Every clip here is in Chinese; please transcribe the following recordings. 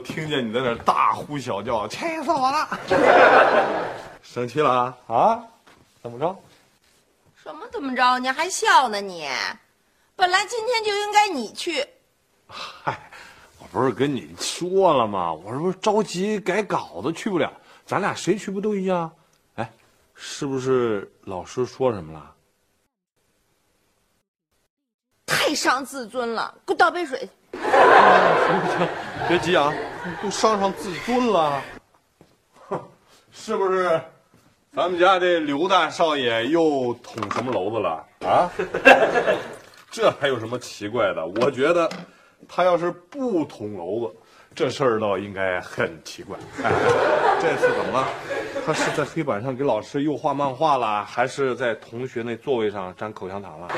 听见你在那儿大呼小叫，气死我了！生气了啊？啊？怎么着？什么怎么着？你还笑呢你？本来今天就应该你去，嗨，我不是跟你说了吗？我这不是着急改稿子去不了，咱俩谁去不都一样？哎，是不是老师说什么了？太伤自尊了。给我倒杯水。行行，别急啊，都伤上自尊了。哼，是不是？咱们家这刘大少爷又捅什么娄子了啊？这还有什么奇怪的？我觉得，他要是不捅娄子，这事儿倒应该很奇怪。哎，这次怎么了？他是在黑板上给老师又画漫画了，还是在同学那座位上粘口香糖了？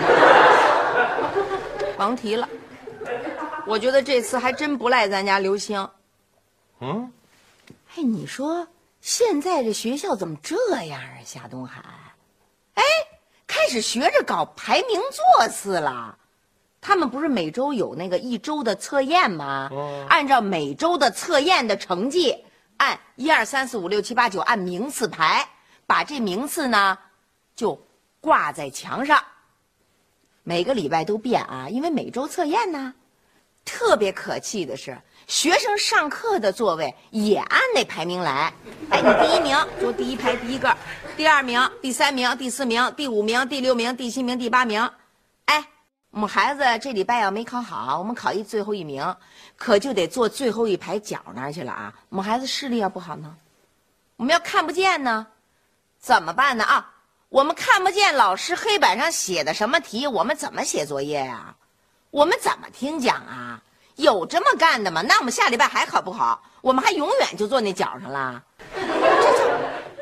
甭提了，我觉得这次还真不赖咱家刘星。嗯，哎，你说现在这学校怎么这样啊？夏东海，哎，开始学着搞排名座次了。他们不是每周有那个一周的测验吗？哦按照每周的测验的成绩，按一二三四五六七八九按名次排，把这名次呢就挂在墙上。每个礼拜都变啊，因为每周测验呢。特别可气的是，学生上课的座位也按那排名来。哎，你第一名坐第一排第一个，第二名、第三名、第四名、第五名、第六名、第七名、第八名。哎，我们孩子这礼拜要没考好，我们考一最后一名，可就得坐最后一排角那儿去了啊。我们孩子视力要不好呢，我们要看不见呢，怎么办呢？啊，我们看不见老师黑板上写的什么题，我们怎么写作业呀、我们怎么听讲啊？有这么干的吗？那我们下礼拜还考不好？我们还永远就坐那角上了？这叫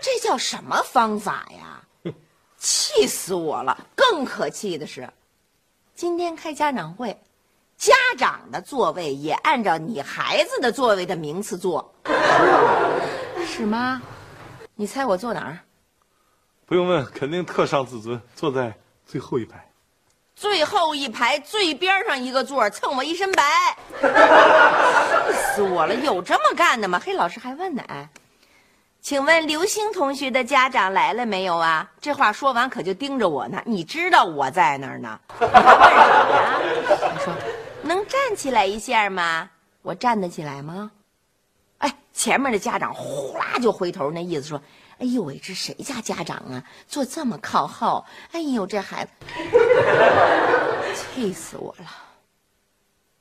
这叫什么方法呀？气死我了！更可气的是，今天开家长会，家长的座位也按照你孩子的座位的名次坐，是吗？你猜我坐哪儿？不用问，肯定特伤自尊，坐在最后一排。最后一排最边上一个座蹭我一身白，气死我了！有这么干的吗？嘿，老师还问呢，哎，请问刘星同学的家长来了没有啊？这话说完可就盯着我呢，你知道我在那儿呢。你还问什么呀？他说能站起来一下吗？我站得起来吗？哎，前面的家长呼啦就回头，那意思说：“哎呦喂，这谁家家长啊？坐这么靠后？哎呦，这孩子，气死我了！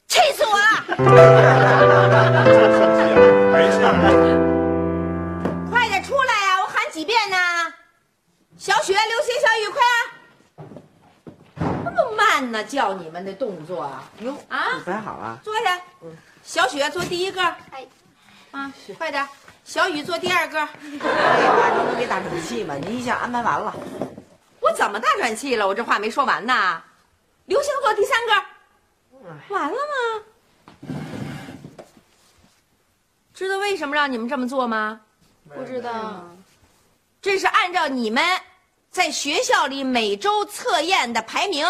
气死我了！没事儿。快点出来呀、我喊几遍呢？小雪、刘星、小雨，快啊！那么慢呢，叫你们的动作啊！哟啊你摆好了，坐下。小雪坐第一个。哎，啊，快点。小雨做第二个。哎呀妈，你能给打喘气吗？你已经安排完了。我怎么大喘气了？我这话没说完呢。刘星做第三个。完了吗？知道为什么让你们这么做吗？不知道，这是按照你们在学校里每周测验的排名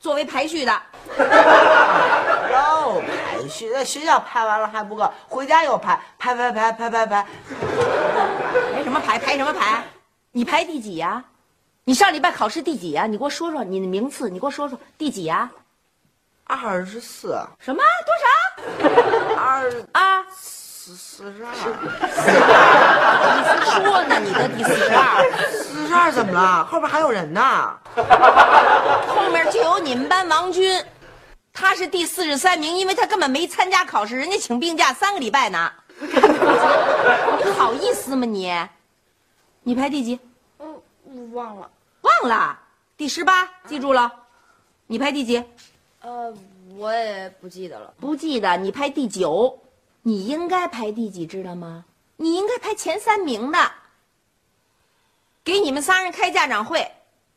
作为排序的。哟，排序在学校拍完了还不够，回家又拍，拍拍拍拍拍拍，拍什么排？排什么排？你排第几呀、你上礼拜考试第几呀、你给我说说你的名次，你给我说说第几呀、二十四，什么？多少？二啊？四四十二，你说呢，你的第四十二，四十二怎么了？后边还有人呢。后面就有你们班王军，他是第四十三名，因为他根本没参加考试，人家请病假三个礼拜呢。你好意思吗你？你排第几？嗯，忘了。忘了，第十八，记住了。你排第几？呃，我也不记得了。不记得，你排第九。你应该排第几，知道吗？你应该排前三名的。给你们仨人开家长会，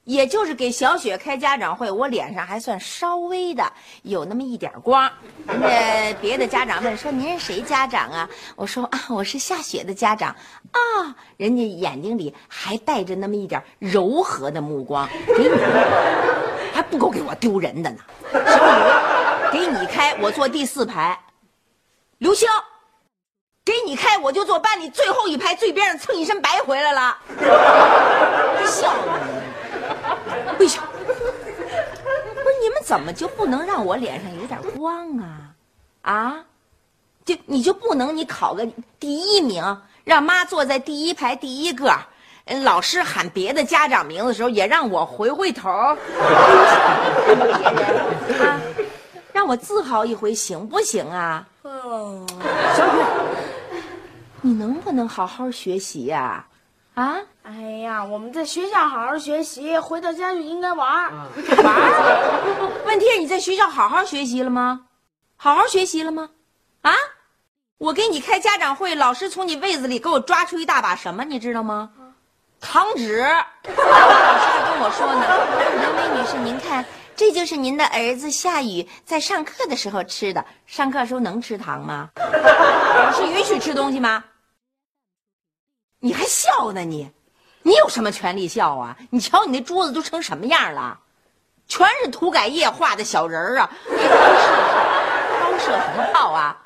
也就是给小雪开家长会，我脸上还算稍微的有那么一点光。人家别的家长问说您是谁家长啊？我说啊，我是夏雪的家长啊。人家眼睛里还带着那么一点柔和的目光，给你还不够给我丢人的呢。小雨，给你开，我坐第四排。刘星，给你开，我就坐班里最后一排最边上蹭一身白回来了。笑你，不笑。不是你们怎么就不能让我脸上有点光啊？啊？就你就不能你考个第一名，让妈坐在第一排第一个，老师喊别的家长名字的时候也让我回回头，啊，让我自豪一回行不行啊？小雨，你能不能好好学习呀？啊？哎呀，我们在学校好好学习，回到家就应该玩儿。玩？问题是你在学校好好学习了吗？好好学习了吗？啊？我给你开家长会，老师从你位子里给我抓出一大把什么，你知道吗？糖纸。老师还跟我说呢，刘梅女士，您看。这就是您的儿子夏雨在上课的时候吃的。上课时候能吃糖吗？老师允许吃东西吗？你还笑呢你？你有什么权利笑啊？你瞧你那桌子都成什么样了？全是涂改液画的小人儿啊！高射什么炮啊？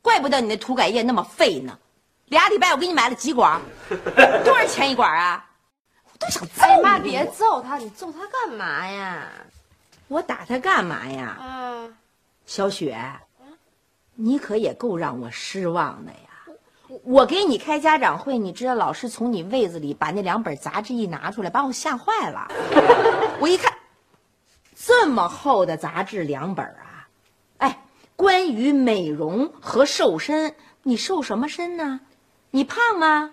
怪不得你那涂改液那么费呢。俩礼拜我给你买了几管，多少钱一管啊？我都想揍你！哎妈，别揍他，你揍他干嘛呀？我打他干嘛呀？嗯，小雪，你可也够让我失望的呀！我给你开家长会，你知道老师从你位子里把那两本杂志一拿出来，把我吓坏了。我一看，这么厚的杂志两本啊！哎，关于美容和瘦身，你瘦什么身呢？你胖吗？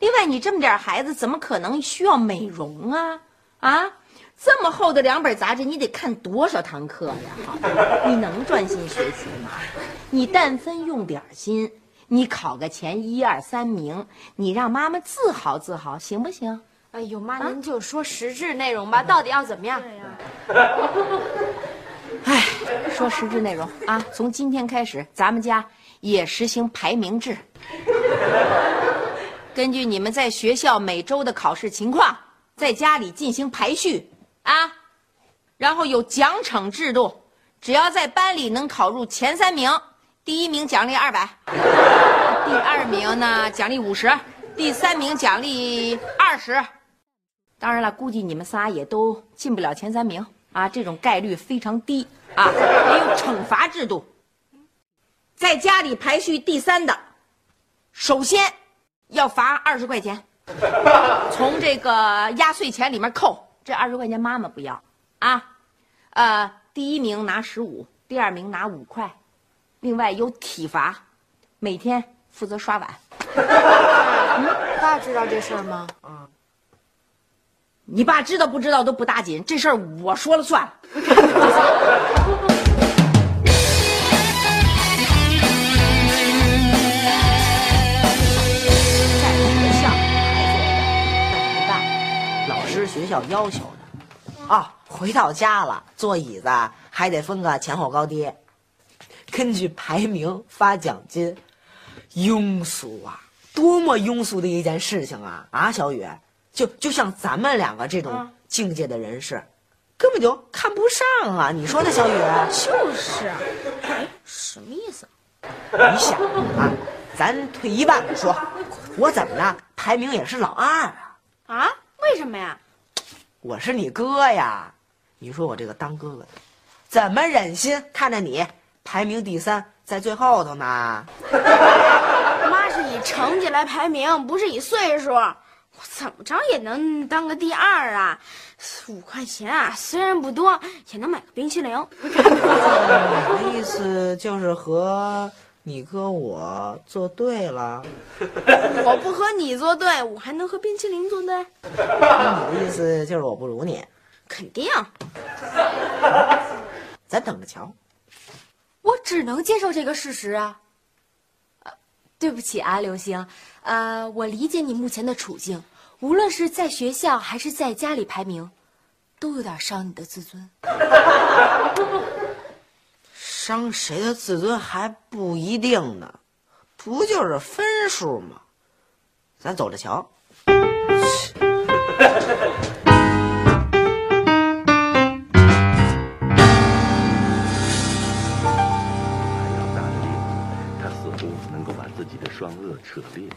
另外，你这么点孩子，怎么可能需要美容啊？啊？这么厚的两本杂志，你得看多少堂课呀？你能专心学习吗？你但分用点心，你考个前一二三名，你让妈妈自豪自豪，行不行？哎呦妈，您就说实质内容吧，到底要怎么样？哎，说实质内容啊，从今天开始，咱们家也实行排名制，根据你们在学校每周的考试情况，在家里进行排序。啊，然后有奖惩制度，只要在班里能考入前三名，第一名奖励二百，第二名呢奖励五十，第三名奖励二十。当然了，估计你们仨也都进不了前三名啊，这种概率非常低啊。也有惩罚制度，在家里排序第三的，首先要罚二十块钱，从这个压岁钱里面扣。这二十块钱妈妈不要，啊，呃，第一名拿十五，第二名拿五块，另外有体罚，每天负责刷碗。爸知道这事儿吗？嗯，你爸知道不知道都不打紧，这事儿我说了算。学校要求的，啊，回到家了，坐椅子还得分个前后高低，根据排名发奖金，庸俗啊，多么庸俗的一件事情啊！啊，小雨，就就像咱们两个这种境界的人士，根本就看不上啊！你说呢，小雨？就是，哎，什么意思？你想啊，咱退一万说，我怎么了，排名也是老二啊？啊？为什么呀？我是你哥呀，你说我这个当哥哥的，怎么忍心看着你排名第三，在最后头呢？妈是以成绩来排名，不是以岁数。我怎么着也能当个第二啊？五块钱啊，虽然不多，也能买个冰淇淋。我的意思就是和你哥我作对了。我不和你作对，我还能和冰淇淋作对？那你的意思就是我不如你？肯定。咱等着瞧。我只能接受这个事实啊。呃，对不起啊，刘星，呃，我理解你目前的处境，无论是在学校还是在家里排名，都有点伤你的自尊。伤谁的自尊还不一定呢，不就是分数吗？咱走着瞧。自己的双颚扯裂。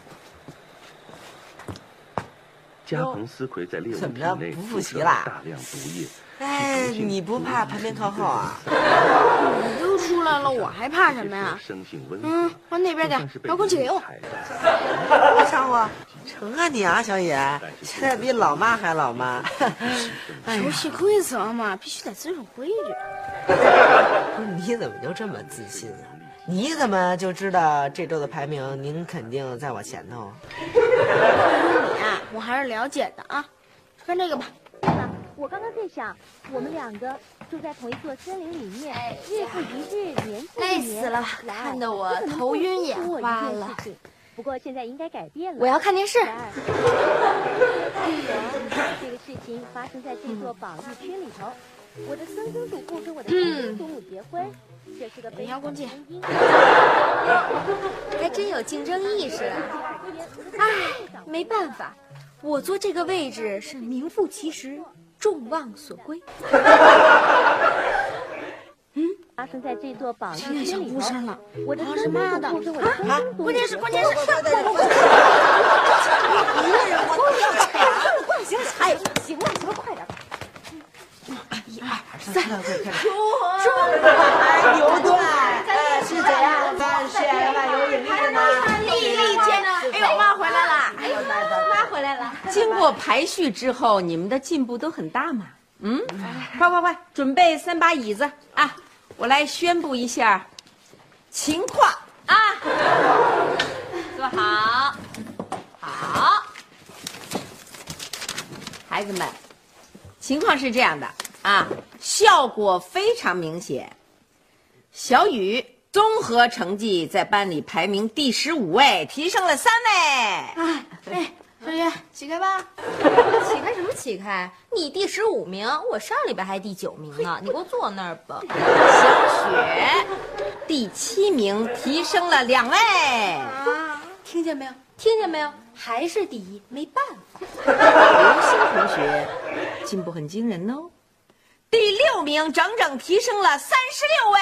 加蓬斯奎在猎物体内复射了大量毒液。哎，你不怕排名靠后啊？你都出来了，我还怕什么呀？嗯，往那边点，遥控器给我。我上我，成啊你啊，小野，现在比老妈还老妈。游戏规则嘛，必须得遵守规矩。不是你怎么就这么自信啊？你怎么就知道这周的排名您肯定在我前头？你啊，我还是了解的啊。看这个吧。我刚刚在想，我们两个住在同一座森林里面，日复一日，年复一年，累死了，看得我头晕眼花了。不过现在应该改变了。我要看电视。这个事情发生在这座保育区里头，我的曾曾祖父跟我的曾曾祖母结婚，这是个遥控器。还真有竞争意识啊！唉，没办法，我坐这个位置是名副其实。众望所归。嗯，发生在这座宝现在想哭声了，我的是妈的。啊，关键是关键是！一个人我都要抢。行了行了，快点。三，中，哎，牛顿，哎，是怎样翻身万有引力的呢？丽丽姐，哎呦，妈回来了！哎呦，妈回来了。经过排序之后，你们的进步都很大嘛？嗯，快快快，准备三把椅子啊！我来宣布一下情况啊！坐好，好，孩子们，情况是这样的啊，效果非常明显。小雨综合成绩在班里排名第十五位，提升了三位。哎哎。小雨，起开吧！起开什么起开？你第十五名，我上礼拜还第九名呢。你给我坐那儿吧。小雪，第七名，提升了两位。听见没有？听见没有？还是第一，没办法。刘星同学进步很惊人哦，第六名，整整提升了三十六位。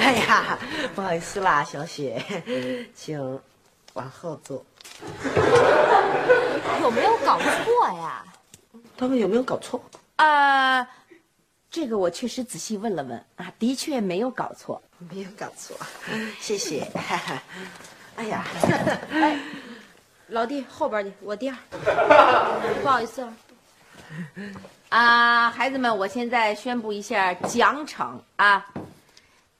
哎呀，不好意思啦，小雪，请。往后坐，有没有搞错呀？他们有没有搞错？呃，这个我确实仔细问了问啊，的确没有搞错，没有搞错，谢谢。哎呀，哎，老弟后边去，我第二，不好意思啊。啊，孩子们，我现在宣布一下奖惩啊，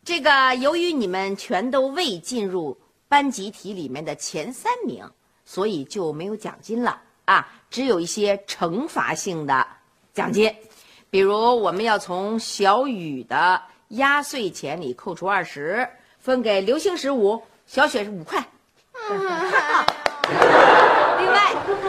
这个由于你们全都未进入。班集体里面的前三名，所以就没有奖金了啊，只有一些惩罚性的奖金，比如我们要从小雨的压岁钱里扣除二十，分给刘星十五，小雪是五块。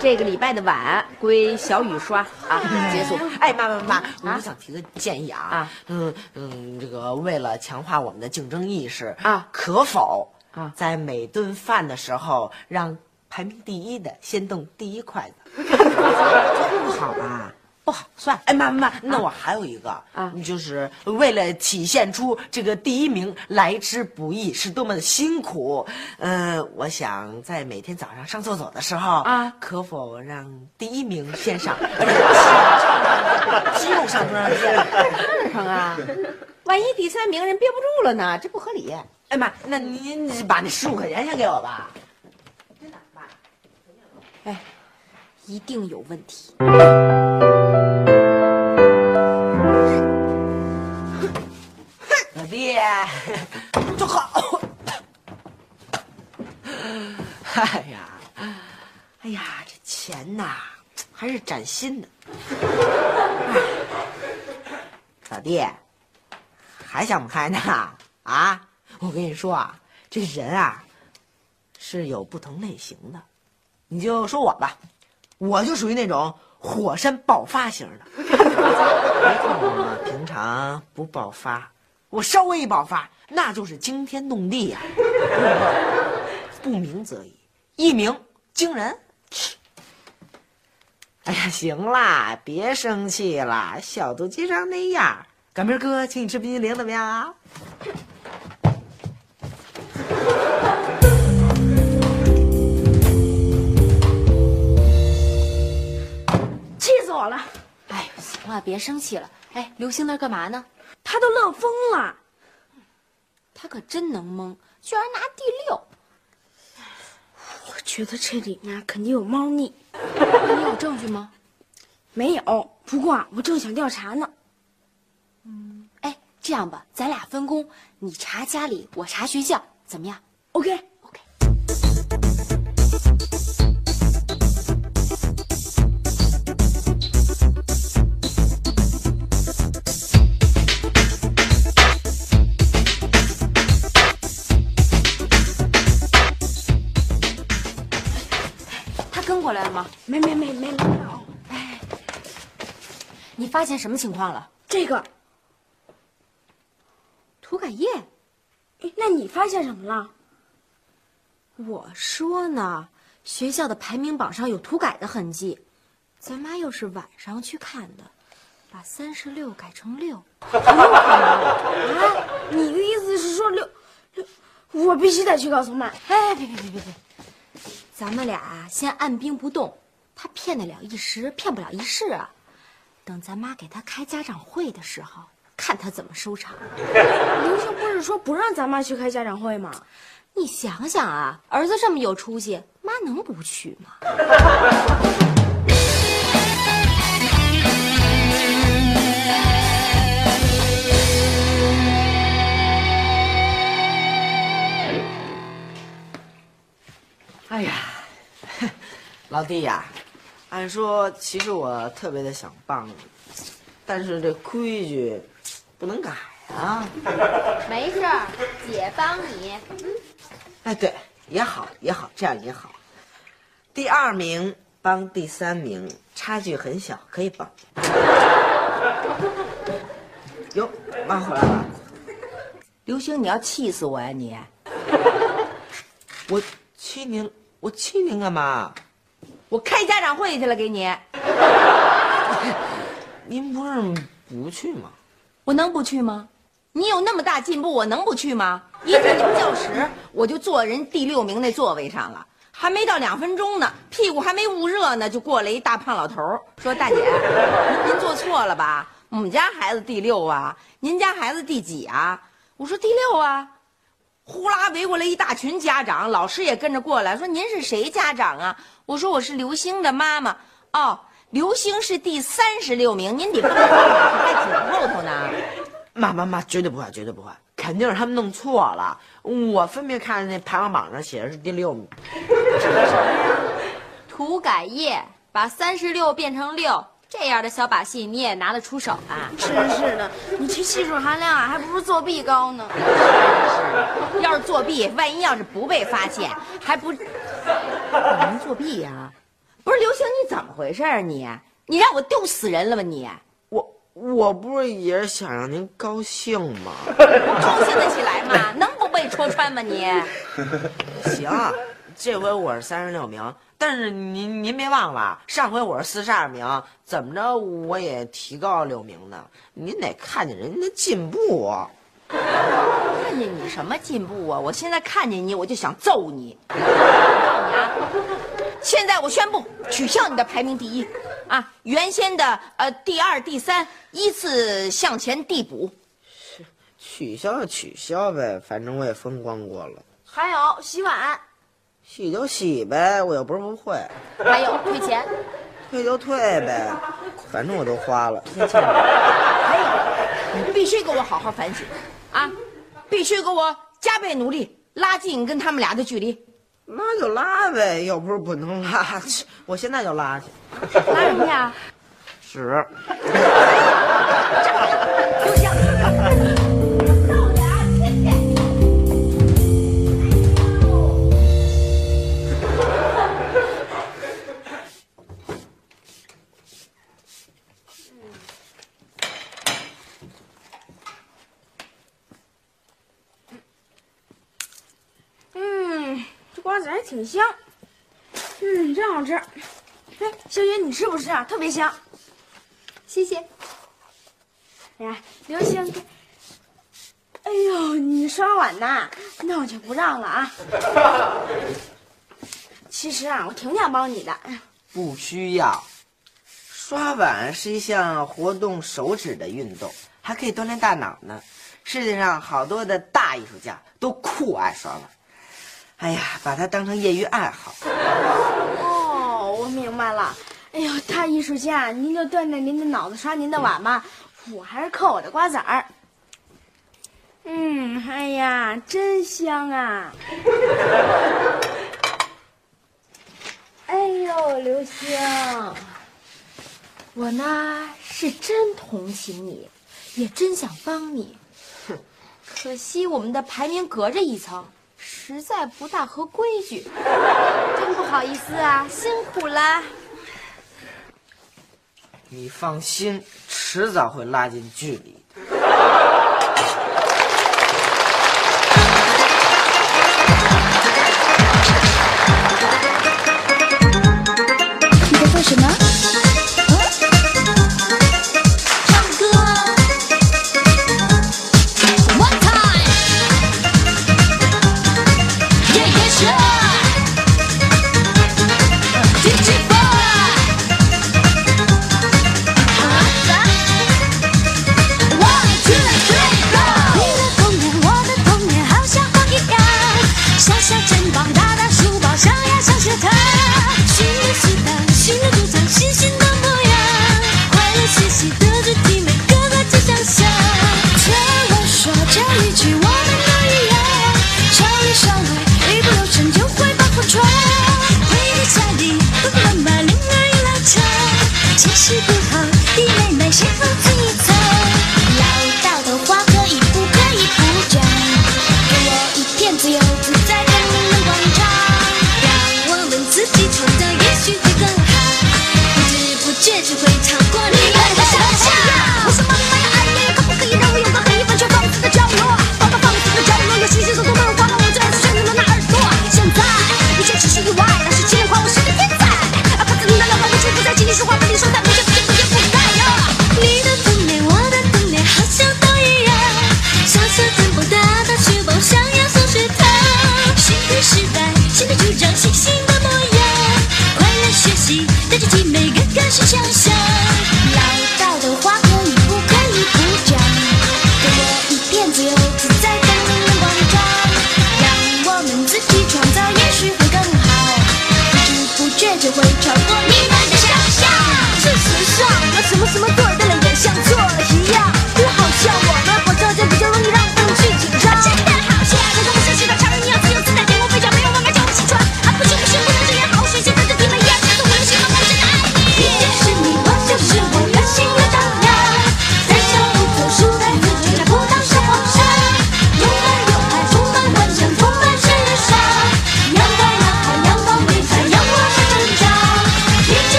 这个礼拜的碗归小雨刷啊，结束。哎，妈妈妈，我想提个建议啊，嗯嗯，这个为了强化我们的竞争意识啊，可否？啊，在每顿饭的时候，让排名第一的先动第一筷子，这不好吧？不好，算。哎，妈妈妈，那我还有一个啊，就是为了体现出这个第一名来之不易，是多么的辛苦。嗯，我想在每天早上上厕所的时候啊，可否让第一名先上？肌肉 上不让先？上上啊！万一第三名人憋不住了呢？这不合理。哎妈，那您把那十五块钱先给我吧。真的妈，哎，一定有问题。爷，就好。哎呀，哎呀，这钱呐，还是崭新的。老弟，还想不开呢？啊，我跟你说啊，这人啊，是有不同类型的。你就说我吧，我就属于那种火山爆发型的。你看我平常不爆发。我稍微一爆发，那就是惊天动地呀、不鸣则已，一鸣惊人。哎呀，行啦，别生气了，小肚鸡肠那样。赶明儿哥请你吃冰激凌，怎么样啊？气死我了！哎，行了，别生气了。哎，刘星那干嘛呢？他都乐疯了。他可真能蒙，居然拿第六。我觉得这里面肯定有猫腻。你有证据吗？没有，不过啊，我正想调查呢。哎，这样吧，咱俩分工，你查家里，我查学校，怎么样？OK，OK。发现什么情况了？这个，涂改液。哎那你发现什么了？我说呢，学校的排名榜上有涂改的痕迹，咱妈又是晚上去看的，把三十六改成六，啊，你的意思是说六六？我必须得去告诉妈。哎，别别别别别，咱们俩啊先按兵不动，他骗得了一时，骗不了一世啊。等咱妈给他开家长会的时候，看他怎么收场。刘星不是说不让咱妈去开家长会吗？你想想啊，儿子这么有出息，妈能不去吗？哎呀，老弟呀，按说其实我特别的想帮你，但是这规矩不能改啊。没事儿，姐帮你。哎，对，也好也好，这样也好。第二名帮第三名，差距很小，可以帮。哟，妈回来了，刘星，你要气死我呀、你！我气您，我气您干嘛？我开家长会去了，给你。您不是不去吗？我能不去吗？你有那么大进步，我能不去吗？一进你们教室，我就坐人第六名那座位上了，还没到两分钟呢，屁股还没捂热呢，就过来一大胖老头儿说：“大姐，您您坐错了吧？我们家孩子第六啊，您家孩子第几啊？”我说：“第六啊。”呼啦围过来一大群家长，老师也跟着过来，说：“您是谁家长啊？”我说：“我是刘星的妈妈。”哦，刘星是第三十六名，您比胖老师还紧后头呢。妈妈妈，绝对不会，绝对不会，肯定是他们弄错了。我分别看那排行榜上写的是第六名。涂改液把三十六变成六，这样的小把戏你也拿得出手啊？真是的，你这技术含量啊，还不如作弊高呢。要是作弊，万一要是不被发现，还不，能作弊呀、不是刘星，你怎么回事啊你？你让我丢死人了吧你？我我不是也是想让您高兴吗？我高兴得起来吗？能不被戳穿吗你？行，这回我是三十六名，但是您您别忘了，上回我是四十二名，怎么着我也提高了六名呢。您得看见人家的进步啊。看见你什么进步啊？我现在看见你，我就想揍你。我告诉你啊，现在我宣布取消你的排名第一，啊，原先的呃第二、第三依次向前递补。取消就取消呗，反正我也风光过了，还有洗碗，洗就洗呗我又不是不会。还有退钱退就退呗反正我都花了退钱可以你必须给我好好反省啊必须给我加倍努力拉近跟他们俩的距离。拉就拉呗又不是不能拉我现在就拉去拉什么呀。屎 挺香。嗯，真好吃。哎，小云你吃不吃啊？特别香。谢谢。哎呀，刘星。哎呦，你刷碗呐，那我就不让了啊。其实啊，我挺想帮你的。不需要。刷碗是一项活动手指的运动，还可以锻炼大脑呢。世界上好多的大艺术家都酷爱刷碗。哎呀把它当成业余爱好。哦我明白了。哎呦大艺术家您就锻炼您的脑子刷您的碗吧我还是嗑我的瓜子儿。嗯哎呀真香啊。哎呦刘星我呢是真同情你也真想帮你。哼可惜我们的排名隔着一层。实在不大合规矩。真不好意思啊辛苦啦你放心迟早会拉近距离的。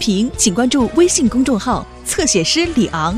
频，请关注微信公众号“侧写师李昂”。